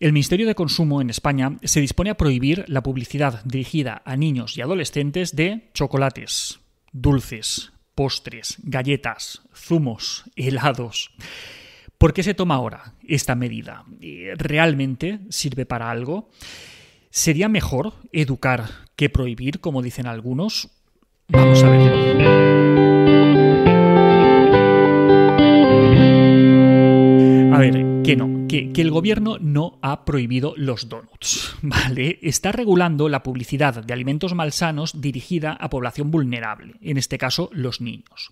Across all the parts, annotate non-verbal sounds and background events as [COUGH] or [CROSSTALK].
El Ministerio de Consumo en España se dispone a prohibir la publicidad dirigida a niños y adolescentes de chocolates, dulces, postres, galletas, zumos, helados. ¿Por qué se toma ahora esta medida? ¿Realmente sirve para algo? ¿Sería mejor educar que prohibir, como dicen algunos? Vamos a verlo. Que el gobierno no ha prohibido los donuts, [LAUGHS] ¿vale? Está regulando la publicidad de alimentos malsanos dirigida a población vulnerable, en este caso los niños.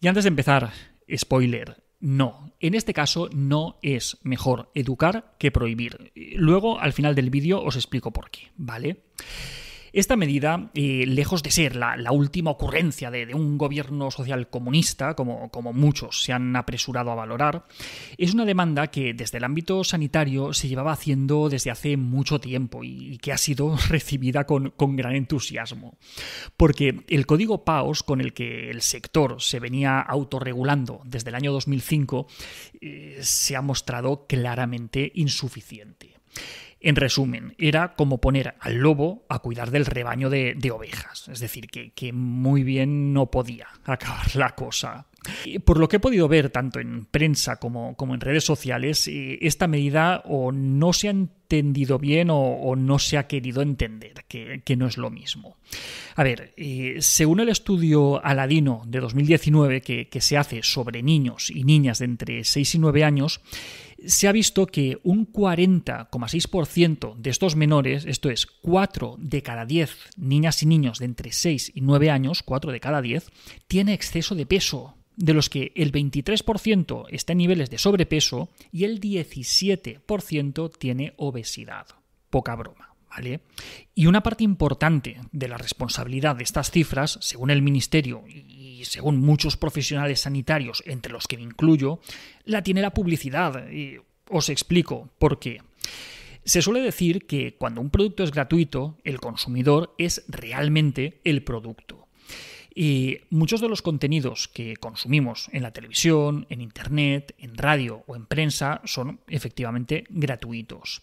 Y antes de empezar, spoiler, no, en este caso no es mejor educar que prohibir. Luego, al final del vídeo, os explico por qué, ¿vale? Esta medida, eh, lejos de ser la, última ocurrencia de, un gobierno social comunista, como, muchos se han apresurado a valorar, es una demanda que desde el ámbito sanitario se llevaba haciendo desde hace mucho tiempo y que ha sido [LAUGHS] recibida con, gran entusiasmo. Porque el código PAOS con el que el sector se venía autorregulando desde el año 2005 eh, se ha mostrado claramente insuficiente. En resumen, era como poner al lobo a cuidar del rebaño de, ovejas. Es decir, que, muy bien no podía [LAUGHS] acabar la cosa. Por lo que he podido ver tanto en prensa como, en redes sociales, eh, esta medida o no se ha entendido bien o, no se ha querido entender, que, no es lo mismo. A ver, eh, según el estudio Aladino de 2019 que, que se hace sobre niños y niñas de entre 6 y 9 años, se ha visto que un 40,6% de estos menores, esto es 4 de cada 10 niñas y niños de entre 6 y 9 años, 4 de cada 10, tiene exceso de peso, de los que el 23% está en niveles de sobrepeso y el 17% tiene obesidad. Poca broma. ¿Vale? Y una parte importante de la responsabilidad de estas cifras, según el Ministerio y según muchos profesionales sanitarios, entre los que me incluyo, la tiene la publicidad. Y os explico por qué. Se suele decir que cuando un producto es gratuito, el consumidor es realmente el producto. Y muchos de los contenidos que consumimos en la televisión, en Internet, en radio o en prensa son efectivamente gratuitos.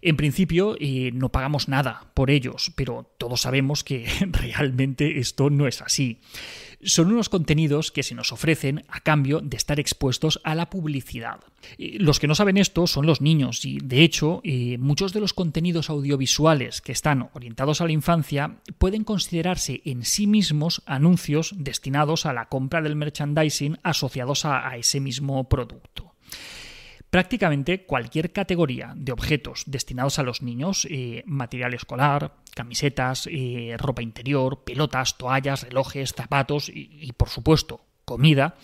En principio eh, no pagamos nada por ellos, pero todos sabemos que [LAUGHS] realmente esto no es así son unos contenidos que se nos ofrecen a cambio de estar expuestos a la publicidad. Los que no saben esto son los niños y, de hecho, eh, muchos de los contenidos audiovisuales que están orientados a la infancia pueden considerarse en sí mismos anuncios destinados a la compra del merchandising asociados a ese mismo producto. Prácticamente cualquier categoría de objetos destinados a los niños, eh, material escolar, camisetas, eh, ropa interior, pelotas, toallas, relojes, zapatos y, por supuesto, comida,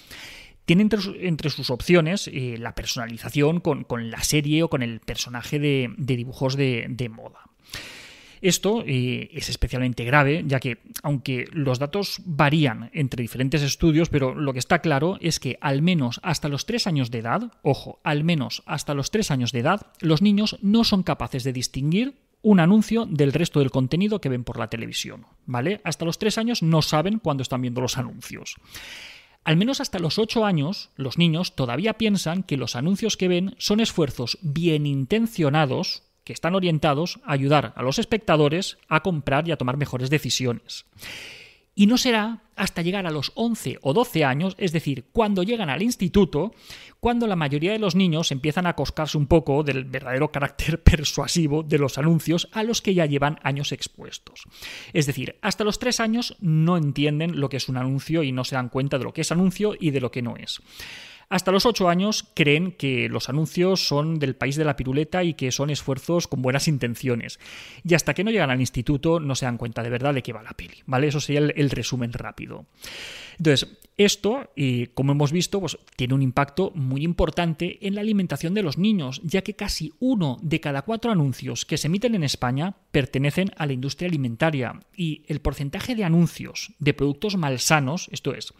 tiene entre, sus opciones eh, la personalización con, la serie o con el personaje de, dibujos de moda. Esto eh, es especialmente grave, ya que, aunque los datos varían entre diferentes estudios, pero lo que está claro es que al menos hasta los tres años de edad, ojo, al menos hasta los tres años de edad, los niños no son capaces de distinguir un anuncio del resto del contenido que ven por la televisión, ¿vale? Hasta los tres años no saben cuándo están viendo los anuncios. Al menos hasta los ocho años, los niños todavía piensan que los anuncios que ven son esfuerzos bien intencionados que están orientados a ayudar a los espectadores a comprar y a tomar mejores decisiones. Y no será hasta llegar a los 11 o 12 años, es decir, cuando llegan al instituto, cuando la mayoría de los niños empiezan a coscarse un poco del verdadero carácter [LAUGHS] persuasivo de los anuncios a los que ya llevan años expuestos. Es decir, hasta los 3 años no entienden lo que es un anuncio y no se dan cuenta de lo que es anuncio y de lo que no es. Hasta los 8 años creen que los anuncios son del país de la piruleta y que son esfuerzos con buenas intenciones. Y hasta que no llegan al instituto no se dan cuenta de verdad de qué va la peli. ¿Vale? Eso sería el, resumen rápido. Entonces, esto, como hemos visto, pues, tiene un impacto muy importante en la alimentación de los niños, ya que casi uno de cada cuatro anuncios que se emiten en España pertenecen a la industria alimentaria. Y el porcentaje de anuncios de productos malsanos, esto es,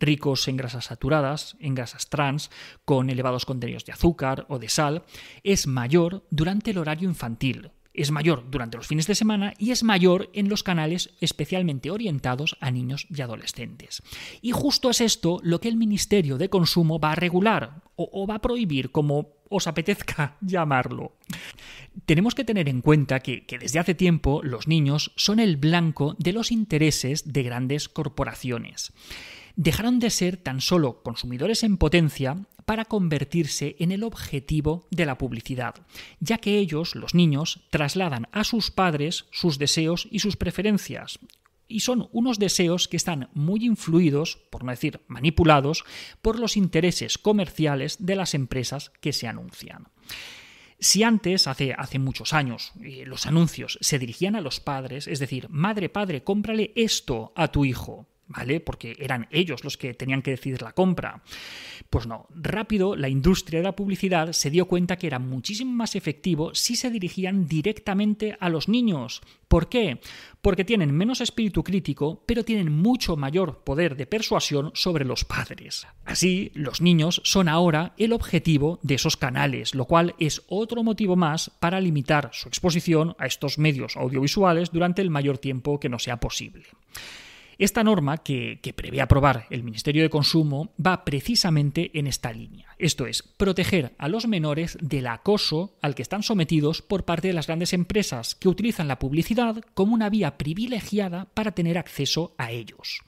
ricos en grasas saturadas, en grasas trans, con elevados contenidos de azúcar o de sal, es mayor durante el horario infantil es mayor durante los fines de semana y es mayor en los canales especialmente orientados a niños y adolescentes. Y justo es esto lo que el Ministerio de Consumo va a regular o, va a prohibir, como os apetezca [LAUGHS] llamarlo. Tenemos que tener en cuenta que, que, desde hace tiempo los niños son el blanco de los intereses de grandes corporaciones. Dejaron de ser tan solo consumidores en potencia para convertirse en el objetivo de la publicidad, ya que ellos, los niños, trasladan a sus padres sus deseos y sus preferencias, y son unos deseos que están muy influidos, por no decir manipulados, por los intereses comerciales de las empresas que se anuncian. Si antes, hace, hace muchos años, eh, los anuncios se dirigían a los padres, es decir, madre, padre, cómprale esto a tu hijo, Porque eran ellos los que tenían que decidir la compra. Pues no, rápido la industria de la publicidad se dio cuenta que era muchísimo más efectivo si se dirigían directamente a los niños. ¿Por qué? Porque tienen menos espíritu crítico, pero tienen mucho mayor poder de persuasión sobre los padres. Así, los niños son ahora el objetivo de esos canales, lo cual es otro motivo más para limitar su exposición a estos medios audiovisuales durante el mayor tiempo que no sea posible. Esta norma que, prevé aprobar el Ministerio de Consumo va precisamente en esta línea. Esto es, proteger a los menores del acoso al que están sometidos por parte de las grandes empresas que utilizan la publicidad como una vía privilegiada para tener acceso a ellos.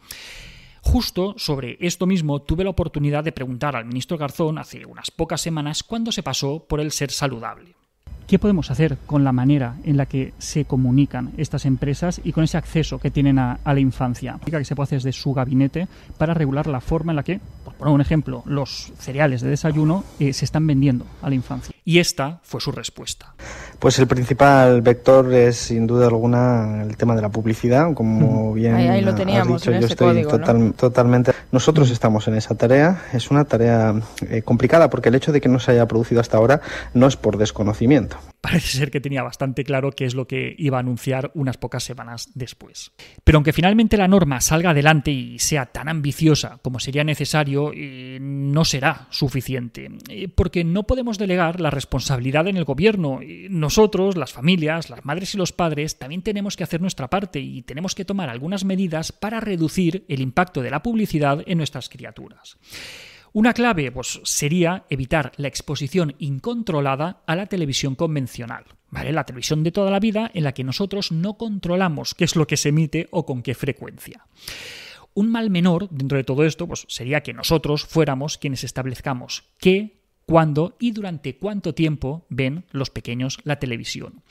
Justo sobre esto mismo tuve la oportunidad de preguntar al ministro Garzón hace unas pocas semanas cuando se pasó por el ser saludable. ¿Qué podemos hacer con la manera en la que se comunican estas empresas y con ese acceso que tienen a, la infancia? que se puede hacer desde su gabinete para regular la forma en la que, por poner un ejemplo, los cereales de desayuno eh, se están vendiendo a la infancia. Y esta fue su respuesta. Pues el principal vector es sin duda alguna el tema de la publicidad, como bien ahí, lo teníamos, dicho, yo estoy totalmente. Nosotros estamos en esa tarea. Es una tarea eh, complicada porque el hecho de que no se haya producido hasta ahora no es por desconocimiento parece ser que tenía bastante claro qué es lo que iba a anunciar unas pocas semanas después. Pero aunque finalmente la norma salga adelante y sea tan ambiciosa como sería necesario, eh, no será suficiente, eh, porque no podemos delegar la responsabilidad en el gobierno. Nosotros, las familias, las madres y los padres, también tenemos que hacer nuestra parte y tenemos que tomar algunas medidas para reducir el impacto de la publicidad en nuestras criaturas. Una clave pues, sería evitar la exposición incontrolada a la televisión convencional. ¿Vale? La televisión de toda la vida en la que nosotros no controlamos qué es lo que se emite o con qué frecuencia. Un mal menor dentro de todo esto pues, sería que nosotros fuéramos quienes establezcamos qué, cuándo y durante cuánto tiempo ven los pequeños la televisión.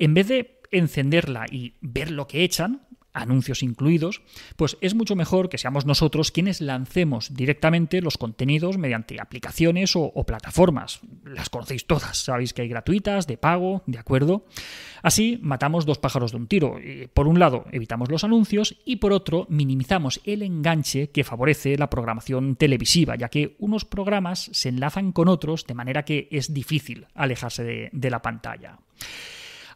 En vez de encenderla y ver lo que echan, anuncios incluidos, pues es mucho mejor que seamos nosotros quienes lancemos directamente los contenidos mediante aplicaciones o, plataformas. Las conocéis todas, sabéis que hay gratuitas, de pago, de acuerdo. Así matamos dos pájaros de un tiro. Por un lado, evitamos los anuncios y por otro, minimizamos el enganche que favorece la programación televisiva, ya que unos programas se enlazan con otros de manera que es difícil alejarse de, de la pantalla.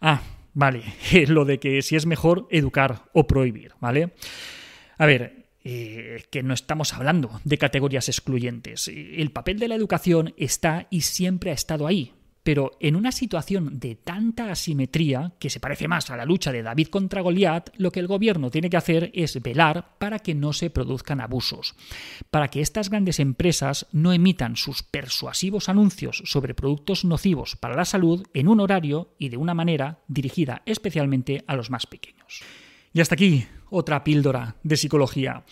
Ah, Vale, [LAUGHS] lo de que si es mejor educar o prohibir, ¿vale? A ver, eh, que no estamos hablando de categorías excluyentes. El papel de la educación está y siempre ha estado ahí pero en una situación de tanta asimetría, que se parece más a la lucha de David contra Goliat, lo que el gobierno tiene que hacer es velar para que no se produzcan abusos, para que estas grandes empresas no emitan sus persuasivos anuncios sobre productos nocivos para la salud en un horario y de una manera dirigida especialmente a los más pequeños. Y hasta aquí otra píldora de psicología.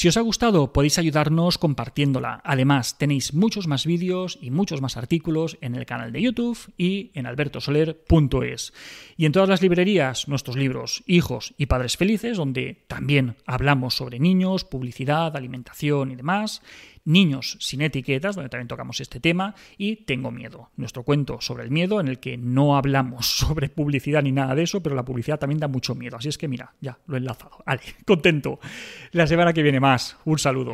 Si os ha gustado podéis ayudarnos compartiéndola. Además tenéis muchos más vídeos y muchos más artículos en el canal de YouTube y en albertosoler.es. Y en todas las librerías nuestros libros Hijos y Padres Felices, donde también hablamos sobre niños, publicidad, alimentación y demás. Niños sin etiquetas, donde también tocamos este tema, y Tengo miedo, nuestro cuento sobre el miedo, en el que no hablamos [LAUGHS] sobre publicidad ni nada de eso, pero la publicidad también da mucho miedo. Así es que mira, ya lo he enlazado. [LAUGHS] Vale, contento. La semana que viene más. Un saludo.